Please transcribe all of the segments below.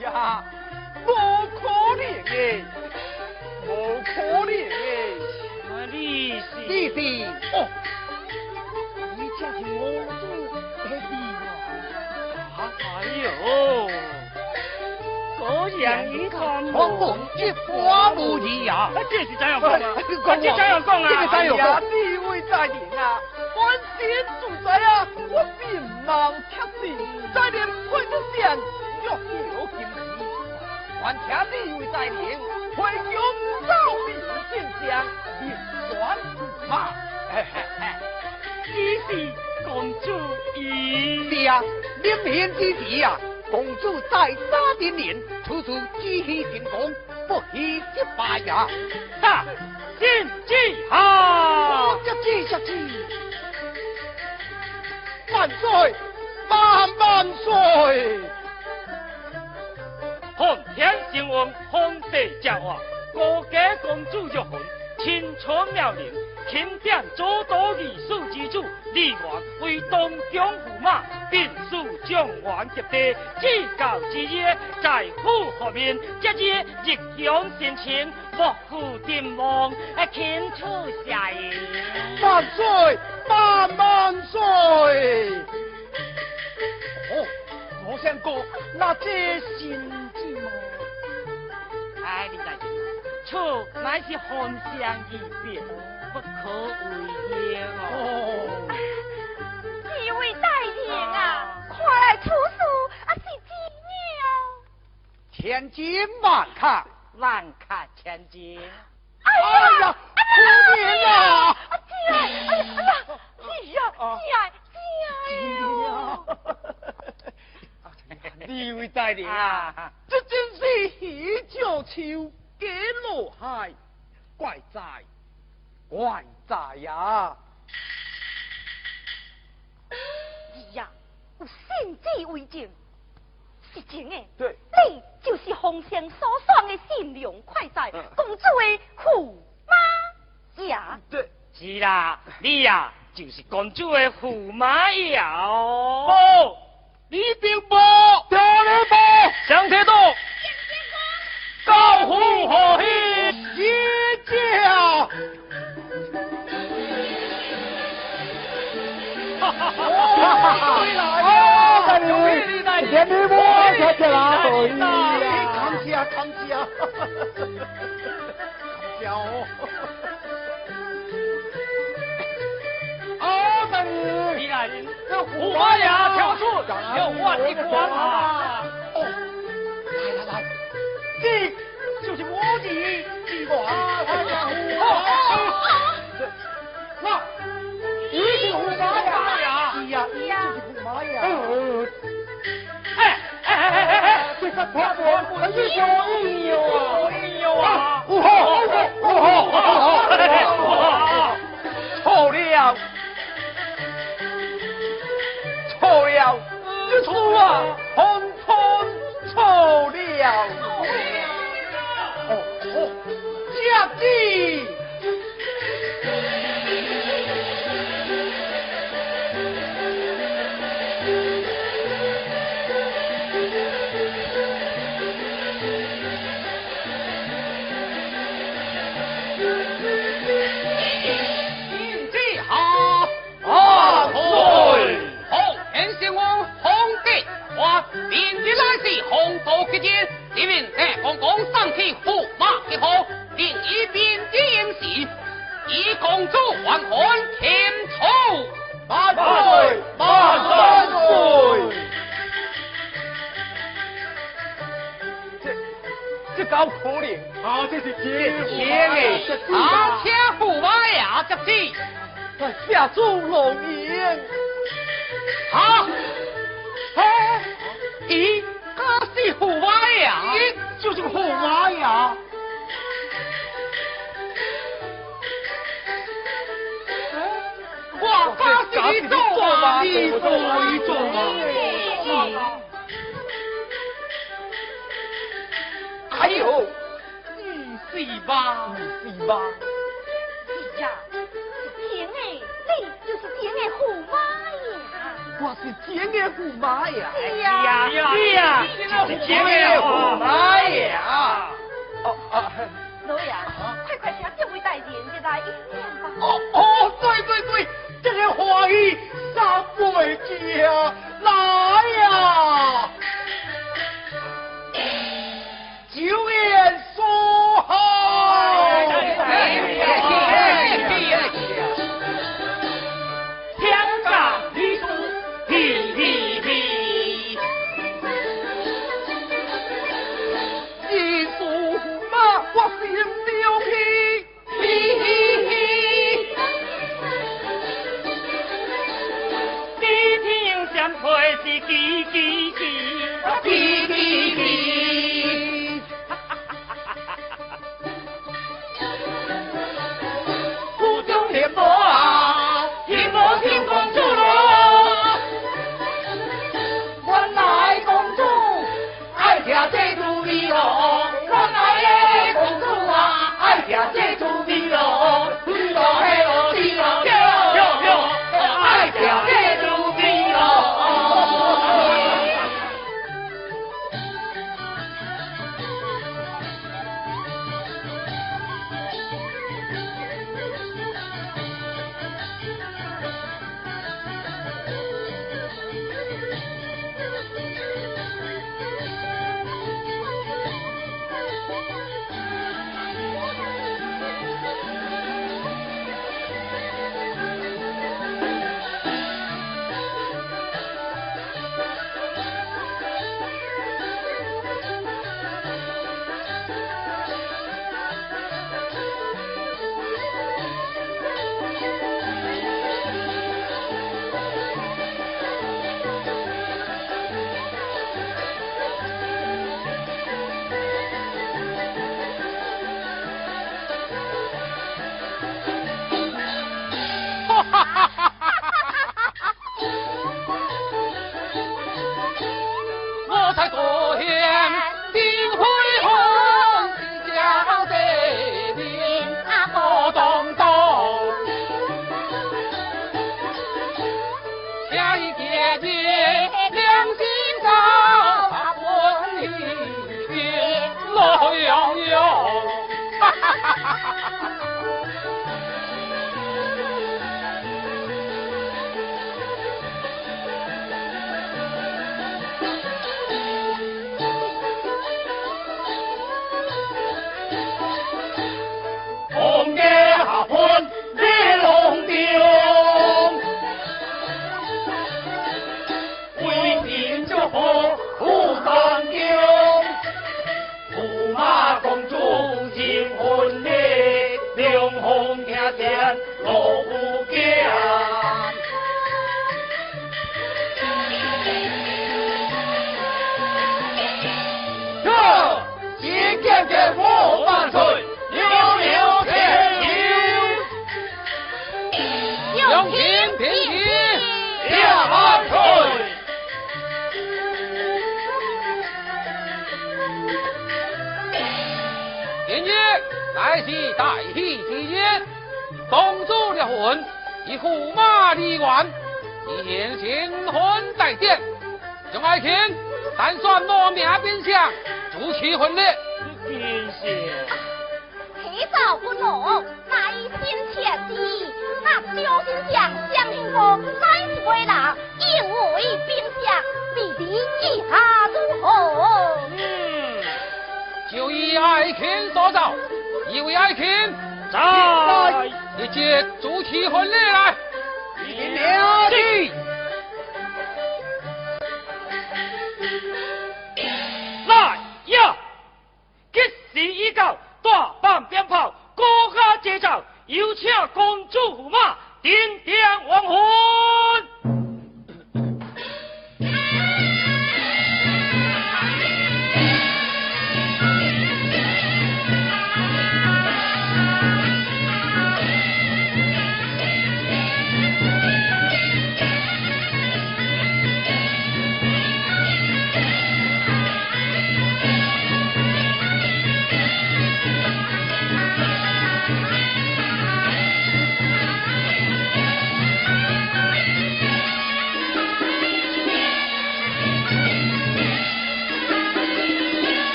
呀，无可能诶，无可能诶。你是你是哦，你这是我主的弟啊！哎呦，果然一看我共一花无二呀！这是怎样讲啊？这怎样讲啊？这个怎样讲？地位在人啊，万千主宰啊，我面貌贴地，再连配出线，玉有金皮，还听地位在人，会用造命现象，连环马，嘿嘿嘿，你是公主伊？是啊，临行之时啊，公主在沙丁年，处处积气成功，不惜失败呀！哈，进击好，这记下去。万岁，万万岁！奉天神王，皇帝驾话，国家公主玉魂，青春妙龄，钦点左都御史之主李元为东中驸马，并属状元及第，至高之业，在府后面，接日日向前程，莫负天望，请出下言。万岁，万万岁！哦，我想过，那这心计吗？哎，李大姐，错乃是寒香一别，不可为也哦。几位大人啊，快来出书，啊是？千金万看，万看千金。哎呀，夫人呀！姐，哎呀，哎呀，哎呀，姐，姐呀！你位大人啊，这真是喜酒秋给落海，怪哉，怪哉呀！你呀，有先知为证，是真的。对，你就是皇上所选的善良快哉，公主的驸马呀。对，是啦，你呀就是公主的驸马呀。哦。你并无调你无上天道，高呼何喜一叫。哈哈哈！回来呀！你来，天女魔在这啦！康家，康家，康家哦！啊，大人，李 大人，这驸马呀，跳出，要换一关啊！哦，来来来，这就是我的计划。那，你是驸马呀？是呀，你就是驸马呀。哎哎哎哎哎哎，这个太多，很有意义哦。哎呦啊！五号，五号，五号，五号，错了。错高可怜，啊这是钱钱哎，啊天户娃呀个弟，下做龙爷，好，嘿，咦，他是虎娃呀，就是个虎娃呀，我告诉你做娃的做。有五岁吧，五岁吧。姐呀，爹爱，你就是爹爱虎妈呀。我是爹爱虎妈呀。哎呀，爹呀，你呀是爹爱虎妈呀。哦、啊，老爷，快快请这位大人家来一面吧。哦哦，对对对，这个花衣三不为家来。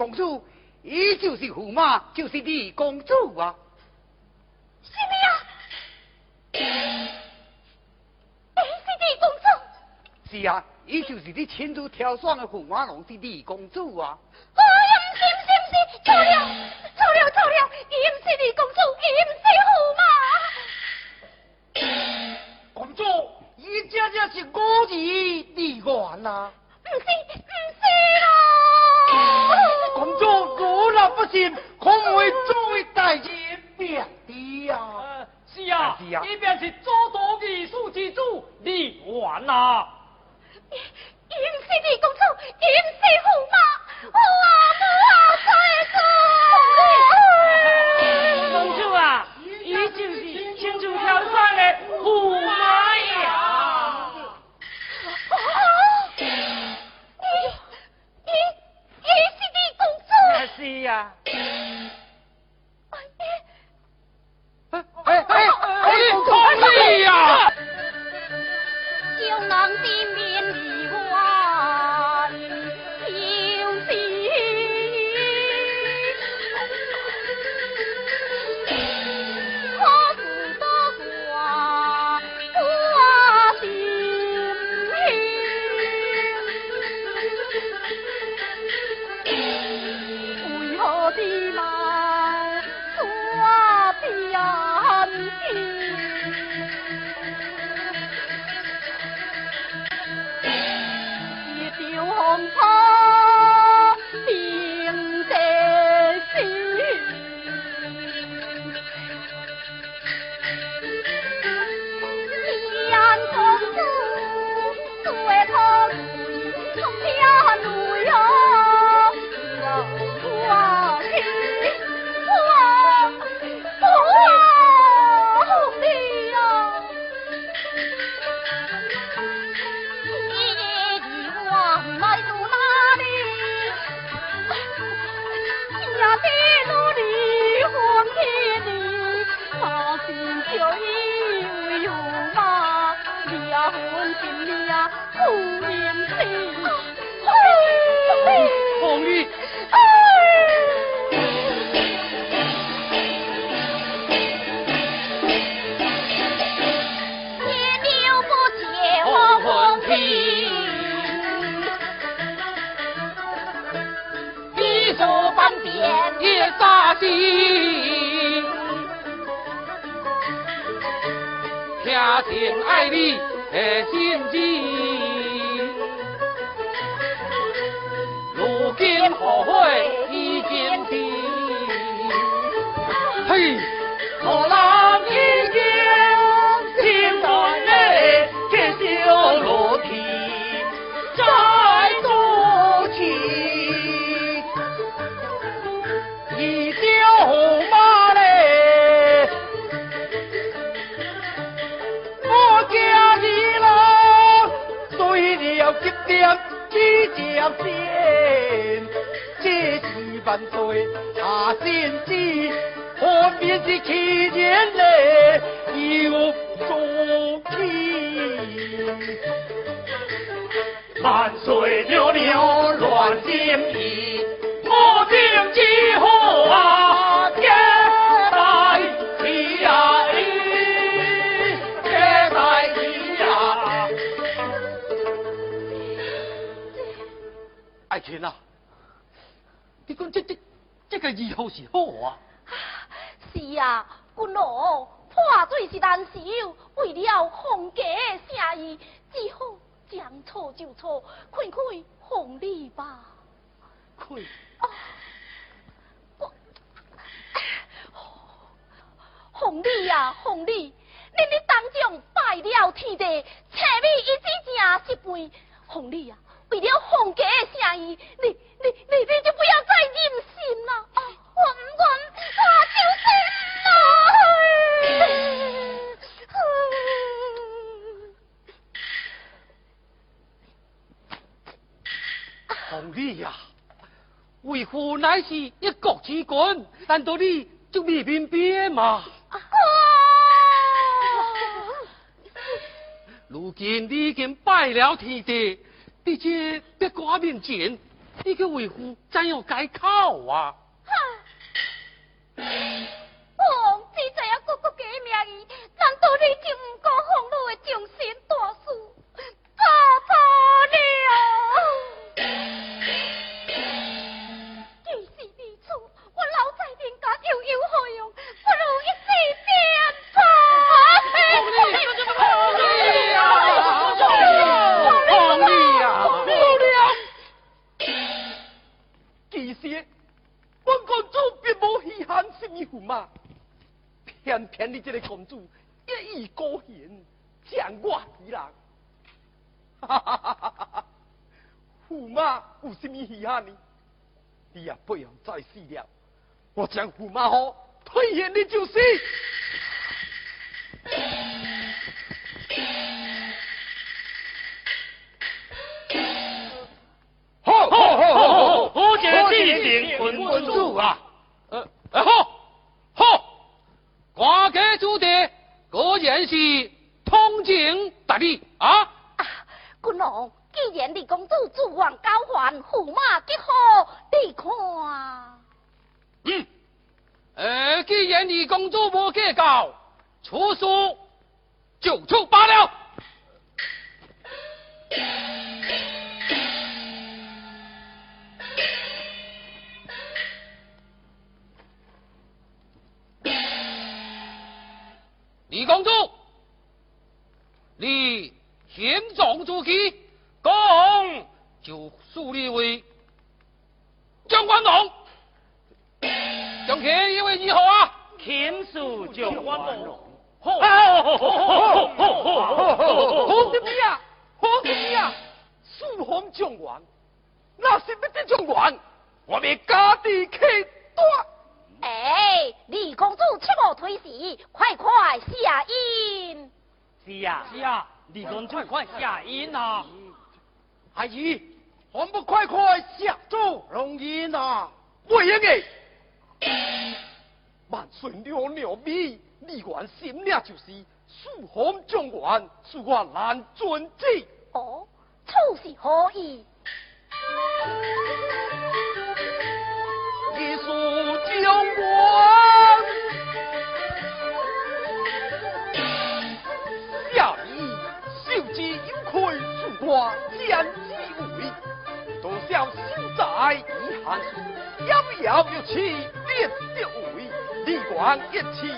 公主，伊就是驸马，就是李公主啊。什么呀？你是李公主？是啊，伊就是你亲自挑选的驸马龙是李公主啊。我呀，不是不是不是，错了错了错了，伊不是李公主，伊不是驸马。公主，伊真正是孤儿离远啊。你有半点也扎心家庭爱理的心机如今后悔。我定今后啊，在啊，爱在啊！呐，你讲这这这个以后是好啊？是啊，军务破费是难事。为了洪家的生，只好将错就错，快快红利吧。愧。红丽呀，红丽，恁哩当中拜了天地，千米一枝正一杯。红丽呀，为了红家的生意，你你你你就不要再任性了。我我维护乃是一国之君，难道你就未明白吗？如今你已经败了天地，在这八卦面前，你去维护怎样解口啊？江湖马，好，推下你就是。扶苏妻变了味李广一妻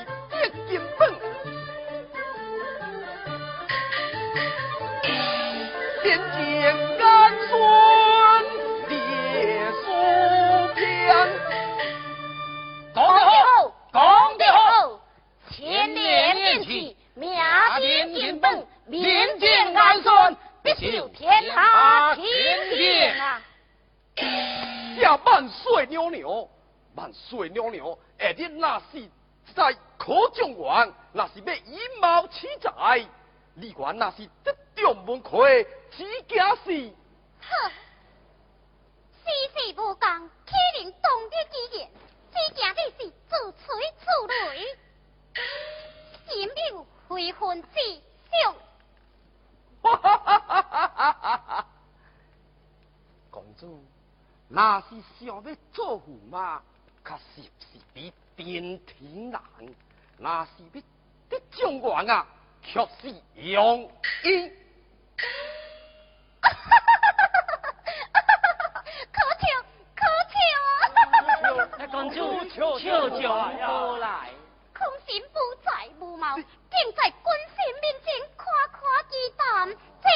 在无毛，竟在君臣面前夸夸其谈，这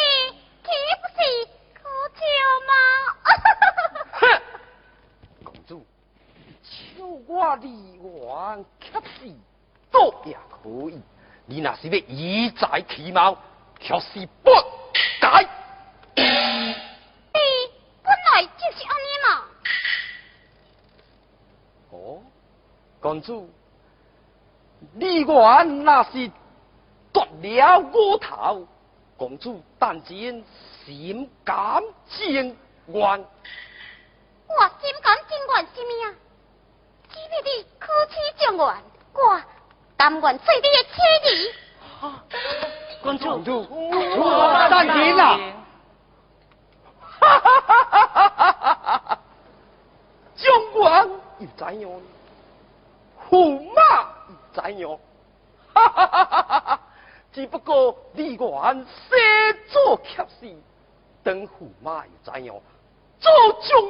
岂不是可笑吗？哼！公主，求我离王恰是都也可以，你那是要以财其貌，却是不该。公主，李元那是夺了我头，公主但见心甘情愿。我心甘情愿什么啊？只要你可取状元，我甘愿做你的妻子。公主，我但见啊！哈哈哈哈哈哈！状元又怎样？驸马怎样？只不过李元写作恰事，等驸马又怎样？做状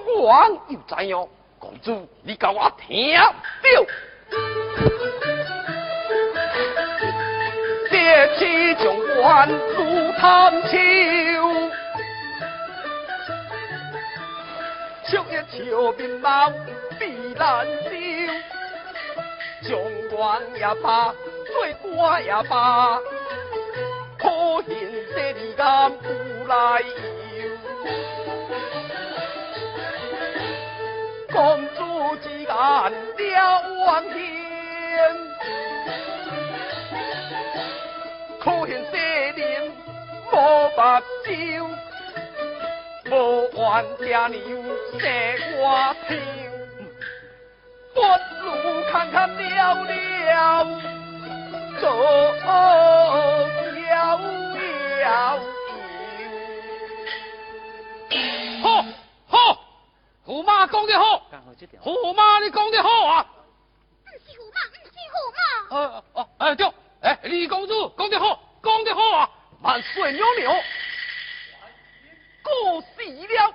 元又怎样？公主，你给我听着。借起状元如探秋，秋叶秋面貌比难修。状元也罢，做官也罢，可见这里间无来由。公主之言了望天，可见这里无白酒，无怨家牛写我听。不如看看了了，走了了。好，好，驸马讲得好，驸马你讲得好啊。呃哦，哎对，哎李公主讲得好，讲得好啊，万岁娘娘，过世了。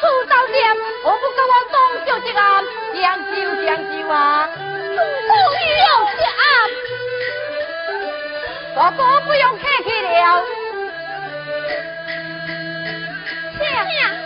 出到店，我不跟我东就这个，将就将就啊！不用这案，哥哥不用客气了。请。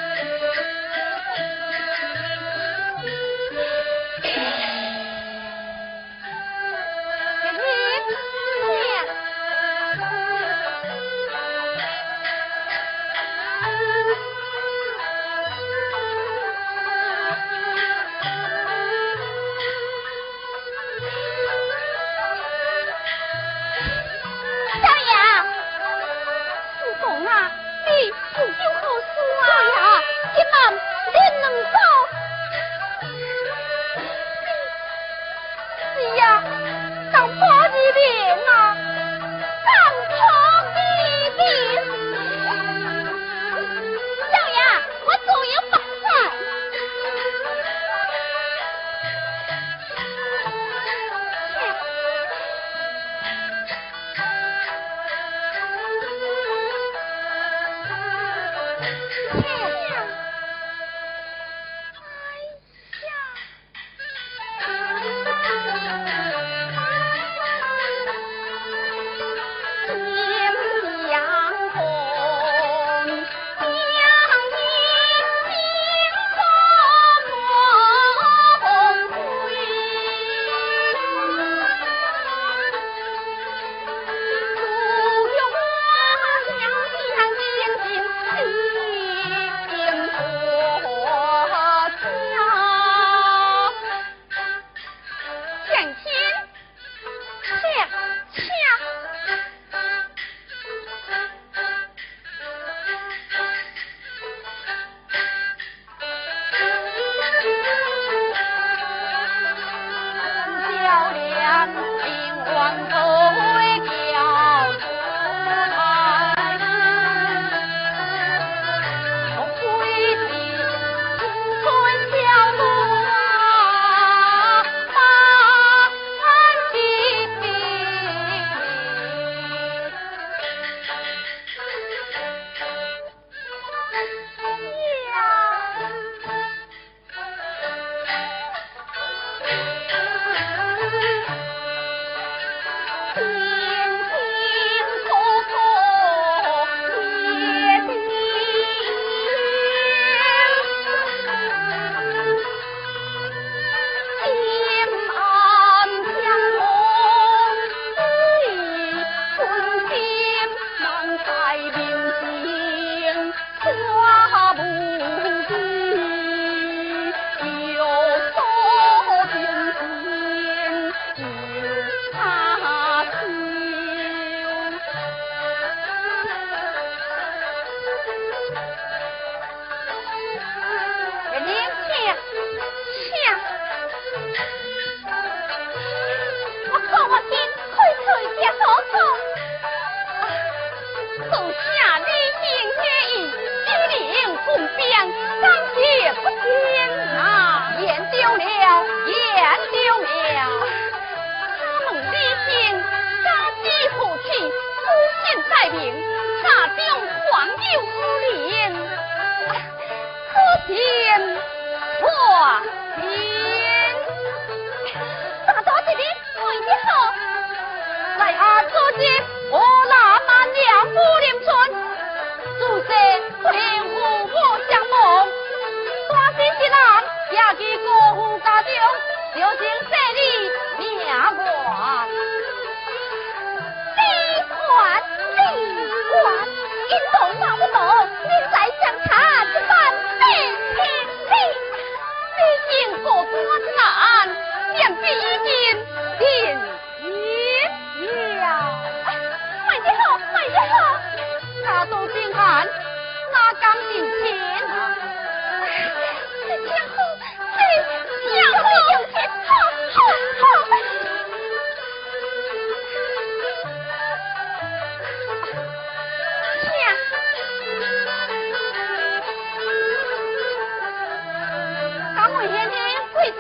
破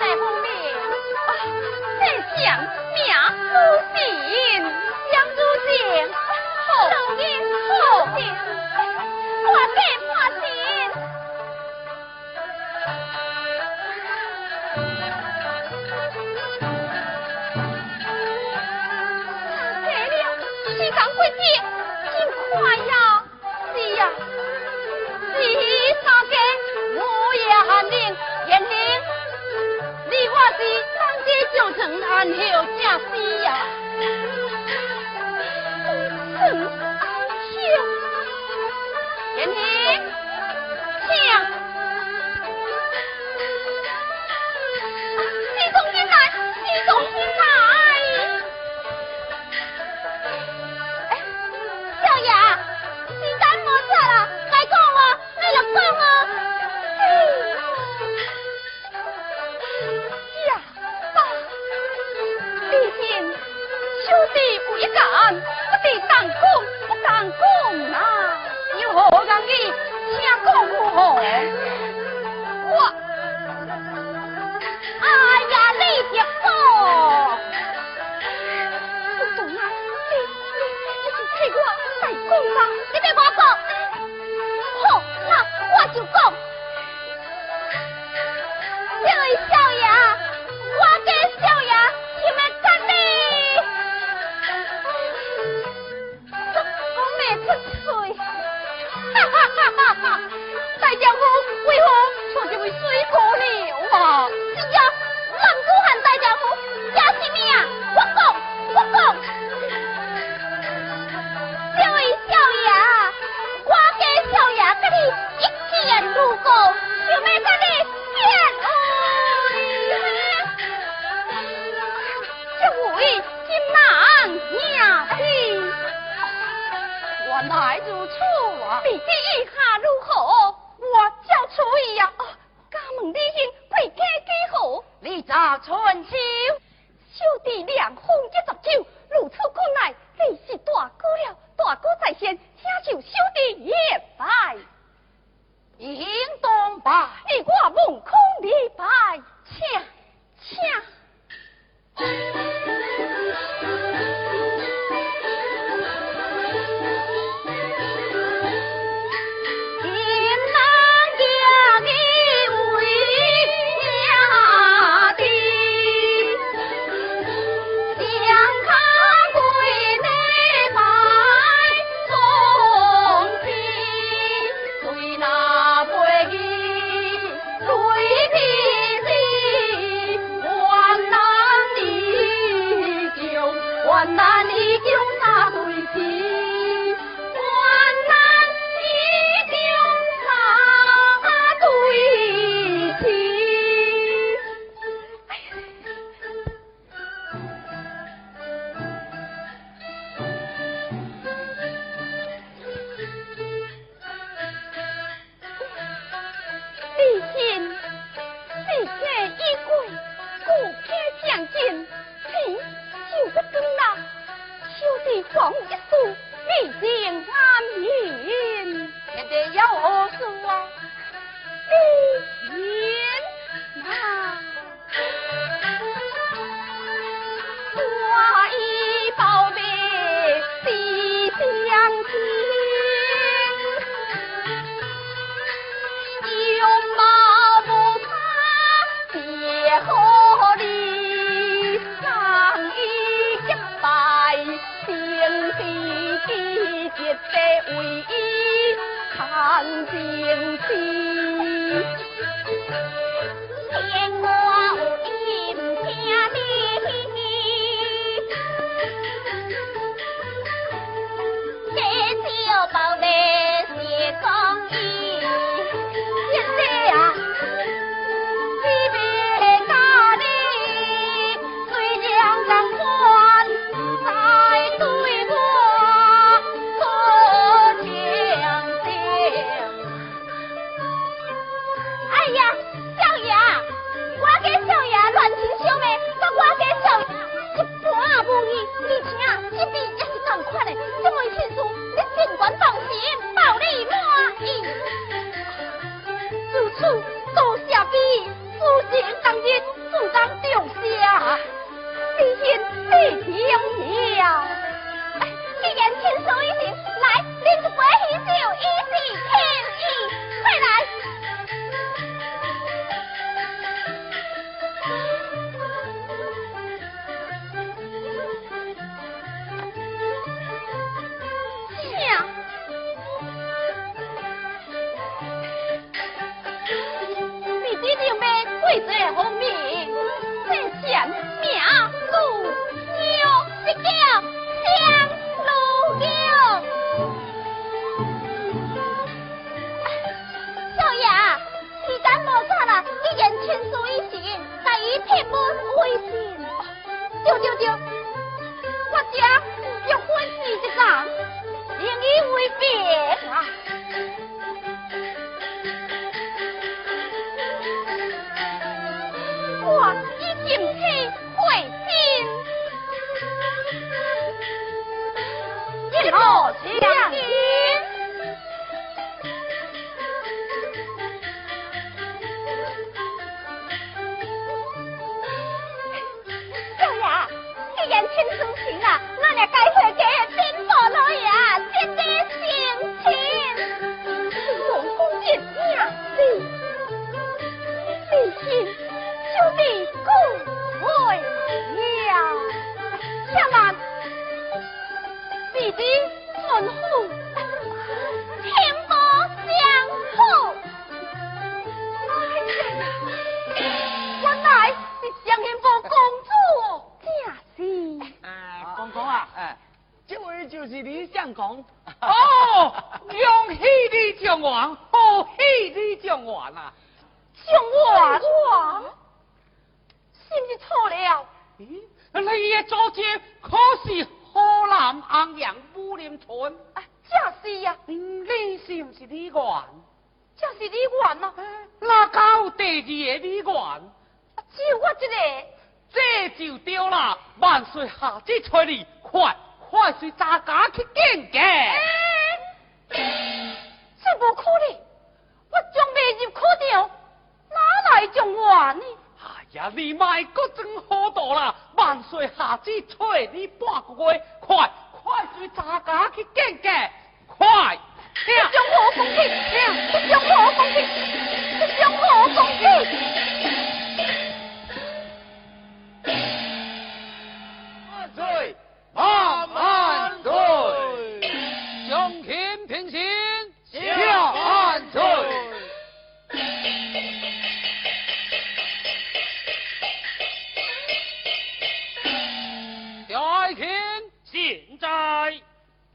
镜破镜，破镜破镜。能安后正死呀！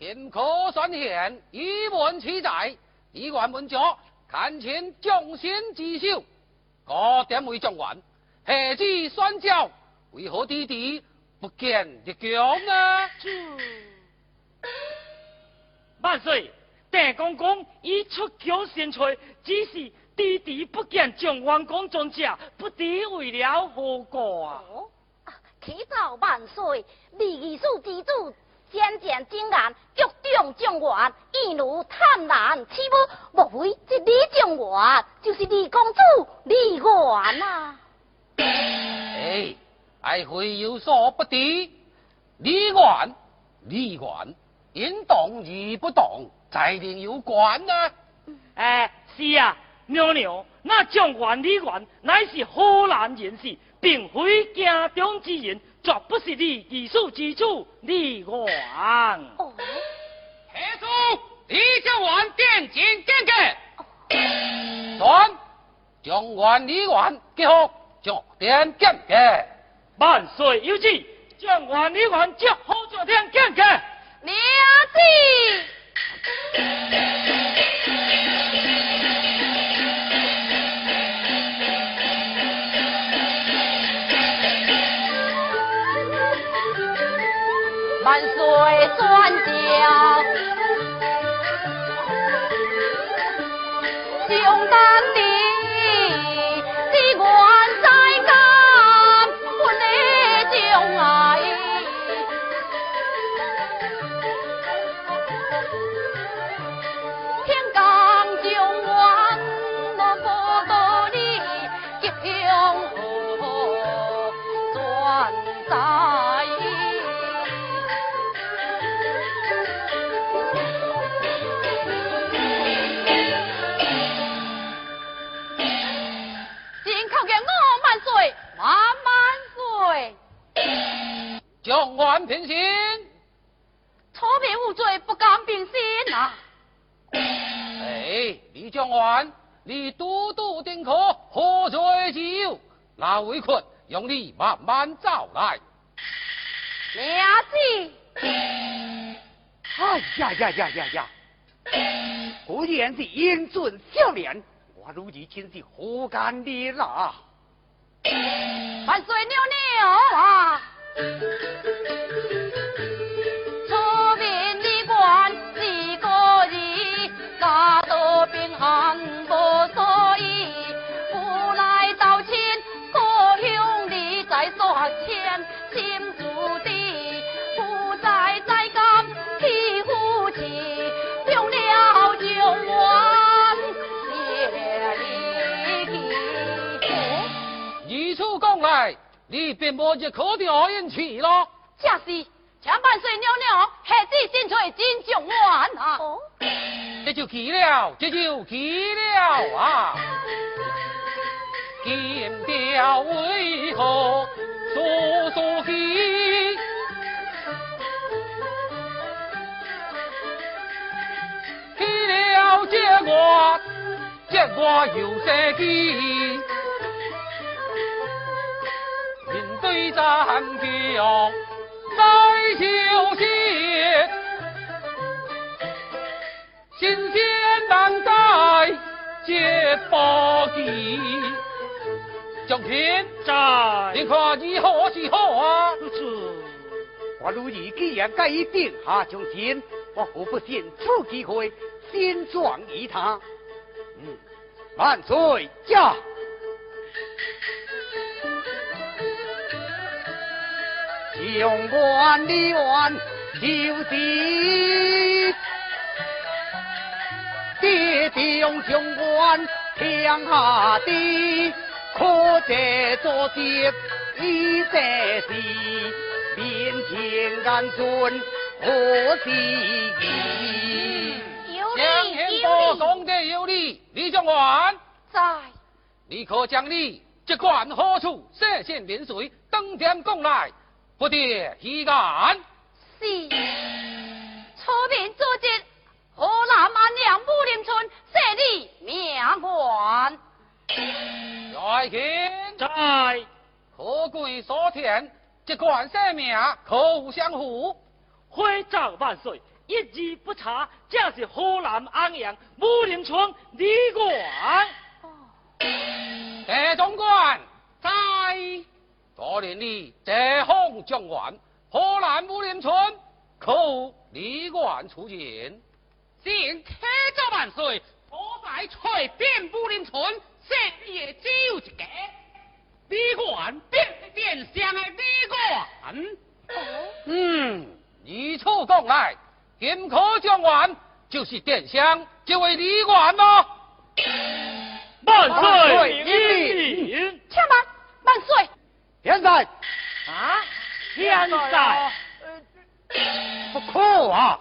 天可算现，一文七载，一万文脚，看清将先之秀，各点为状元，何止宣教？为何弟弟？不见得强啊！万岁，大公公已出京宣传，只是弟弟不见将王公尊者，不知为了何故啊？启奏万岁，李二叔之主渐渐精然，局中状元一如贪婪欺侮，莫非这李状元就是李公子李元啊？哎。还会有所不敌？李元，李元，因动而不动，才定有关呢？哎，是啊，娘娘，那状元李元乃是河南人士，并非家中之人，绝不是你技术基础李元。哦，铁叔，李将元点睛见见。传，将元李元结合，就点见见。万岁有旨，将万里万接好朝廷见见。娘子。万岁传教，兄弟。将官平心，错别无罪，不敢平心呐。哎，李将官，你多多定可，何罪之有？那委屈，用你慢慢找来。娘子，哎呀呀呀呀呀！果然是英俊少年，我如今真是何干的啦？万岁娘娘啊！出面的官几个人，家都平安你便无一可调引去咯。正是，请万岁娘娘下旨新催真状元啊！哦，这就去了，这就去了啊！金雕为何所所喜？去了这我，这我有些气。战表再休息，新鲜难待接报记。将军，在你看如何是好啊？是我如意既然该定下将军，我何不趁此机会先状于他？嗯，万岁驾！将官李元就是爹定将官天下地，可在作孽已这事，面前安尊何时宜？有将理天波，讲得有理，李将官，在你。可将你。这管何处射线连水，登天供来，不得一干。是出面作节，河南安阳武林村设立命官。在见，在可贵所填，这管生命可无相符。徽诏万岁，一字不差，正是河南安阳武林村李官。大总管在，多年里这红将官，河南武林村可无李官出见。请开奏万岁，我在翠边武林村这也只有一个，李官便是殿上的李官。嗯，如此讲来，金科将官就是殿下这位李官吗？万万岁岁英英且慢，万岁，现在啊！现在不可啊！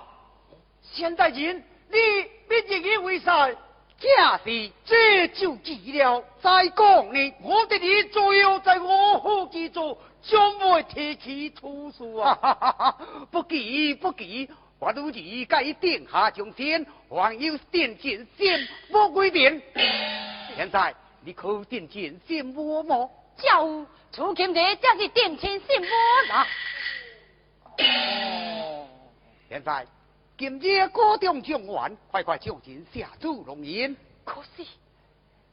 现代人，你必以为啥？假是这就急了。再讲呢，我的你左右在我府之中，将会提起出书啊！不急不急，我如意该定下将先，还有电剑先莫规定。现在你可电剑先摸么？教楚钦者正是定亲信我啦。现在今日高中状元，快快将钱下注龙吟。可是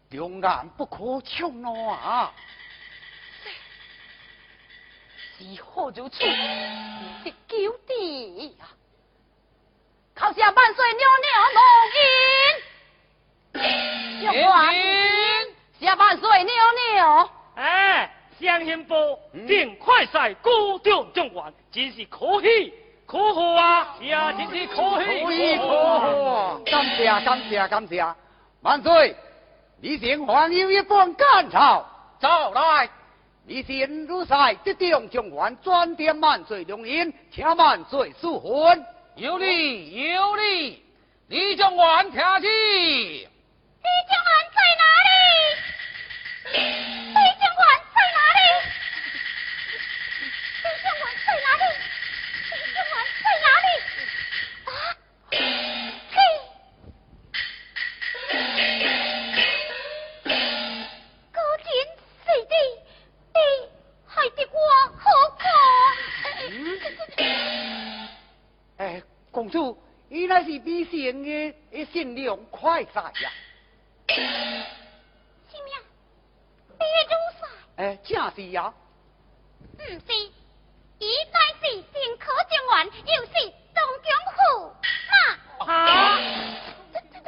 两岸不可抢咯啊！是何如此？是九弟呀！靠下万岁娘娘龙吟，下万岁娘娘。哎，相信不？嗯定快赛高中状元，真是可喜可贺啊！是啊，真是可喜可贺，感谢感谢感谢！万岁，你先还有一本干草，走来，你先如赛这定将官专点万岁龙吟，请万岁赐婚。有理有理，李状元听起。李状元在哪里？原来是比贤的的善良快赛呀！什么？李如赛？哎，正是呀。不是，伊乃是新科状元，又是东京驸马。啊！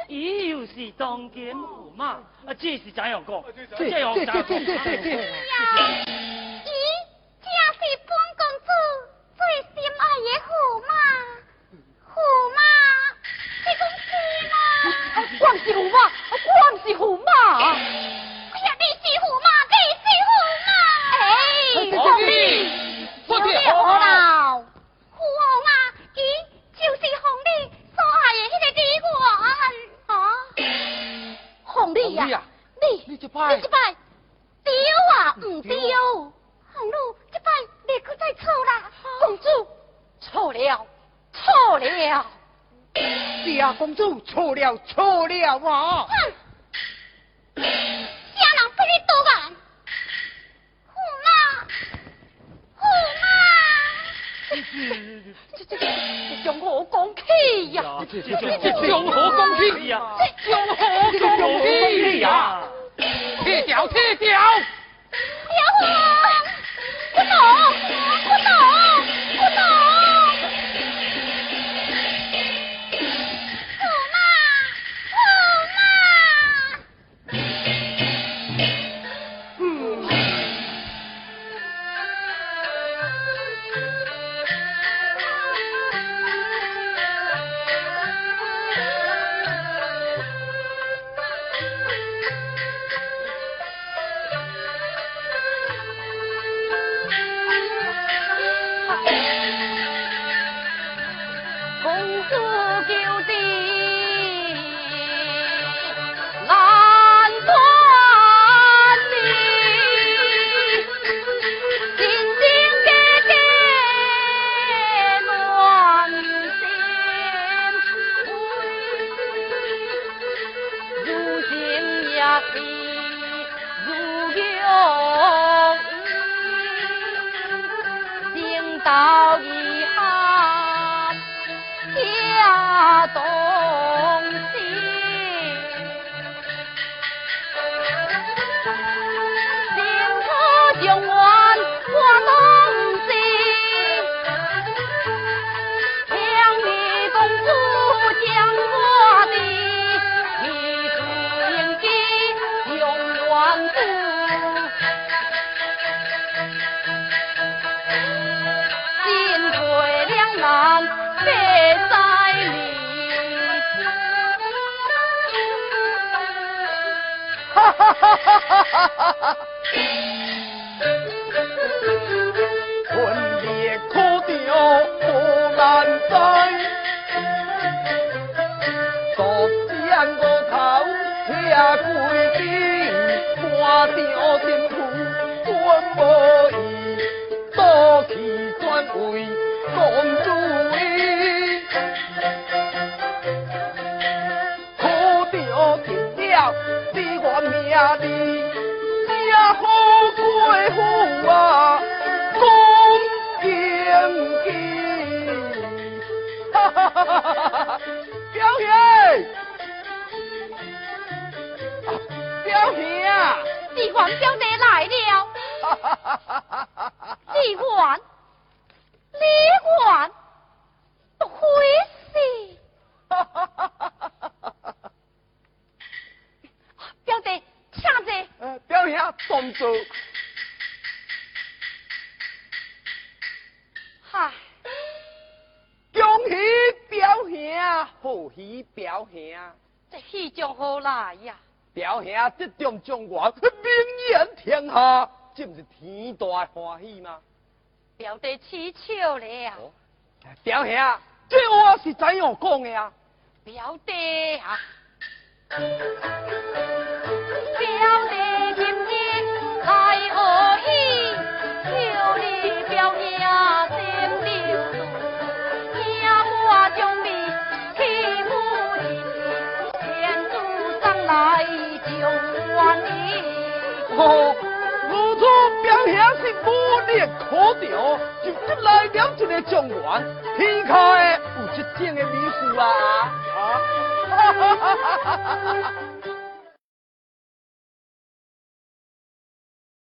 伊又是东京驸马，啊，这是怎样讲？这样怎讲？呀，伊正是本公主最心爱的驸马。驸马，这公是吗？光是驸马，光是驸马。哎呀，你是驸马，你是驸马。哎，皇帝，不得好。驸马，伊就是皇帝所爱的迄个李元啊。皇帝呀，你你这摆，你这摆丢啊，唔丢。红奴，这摆你可再错啦。公主错了。错了，是啊，公主错了，错了啊！哼，家人被你多眼，驸马，驸马，这这这将何讲起呀？这这这将何讲起呀？这将何讲起呀？切掉，切掉！Yeah. 哈哈哈哈哈！困苦着苦，的家好贵好啊，公平的。表弟，表弟啊，地官表弟来了。这戏种状元名扬天下，这不是天大欢喜吗？表弟起笑了。表兄，这话是怎样讲的啊？表弟啊，表弟今日太何意？哦，我做表兄是无力可调，就出来了一个状元，天下有一种的秘书啊！啊！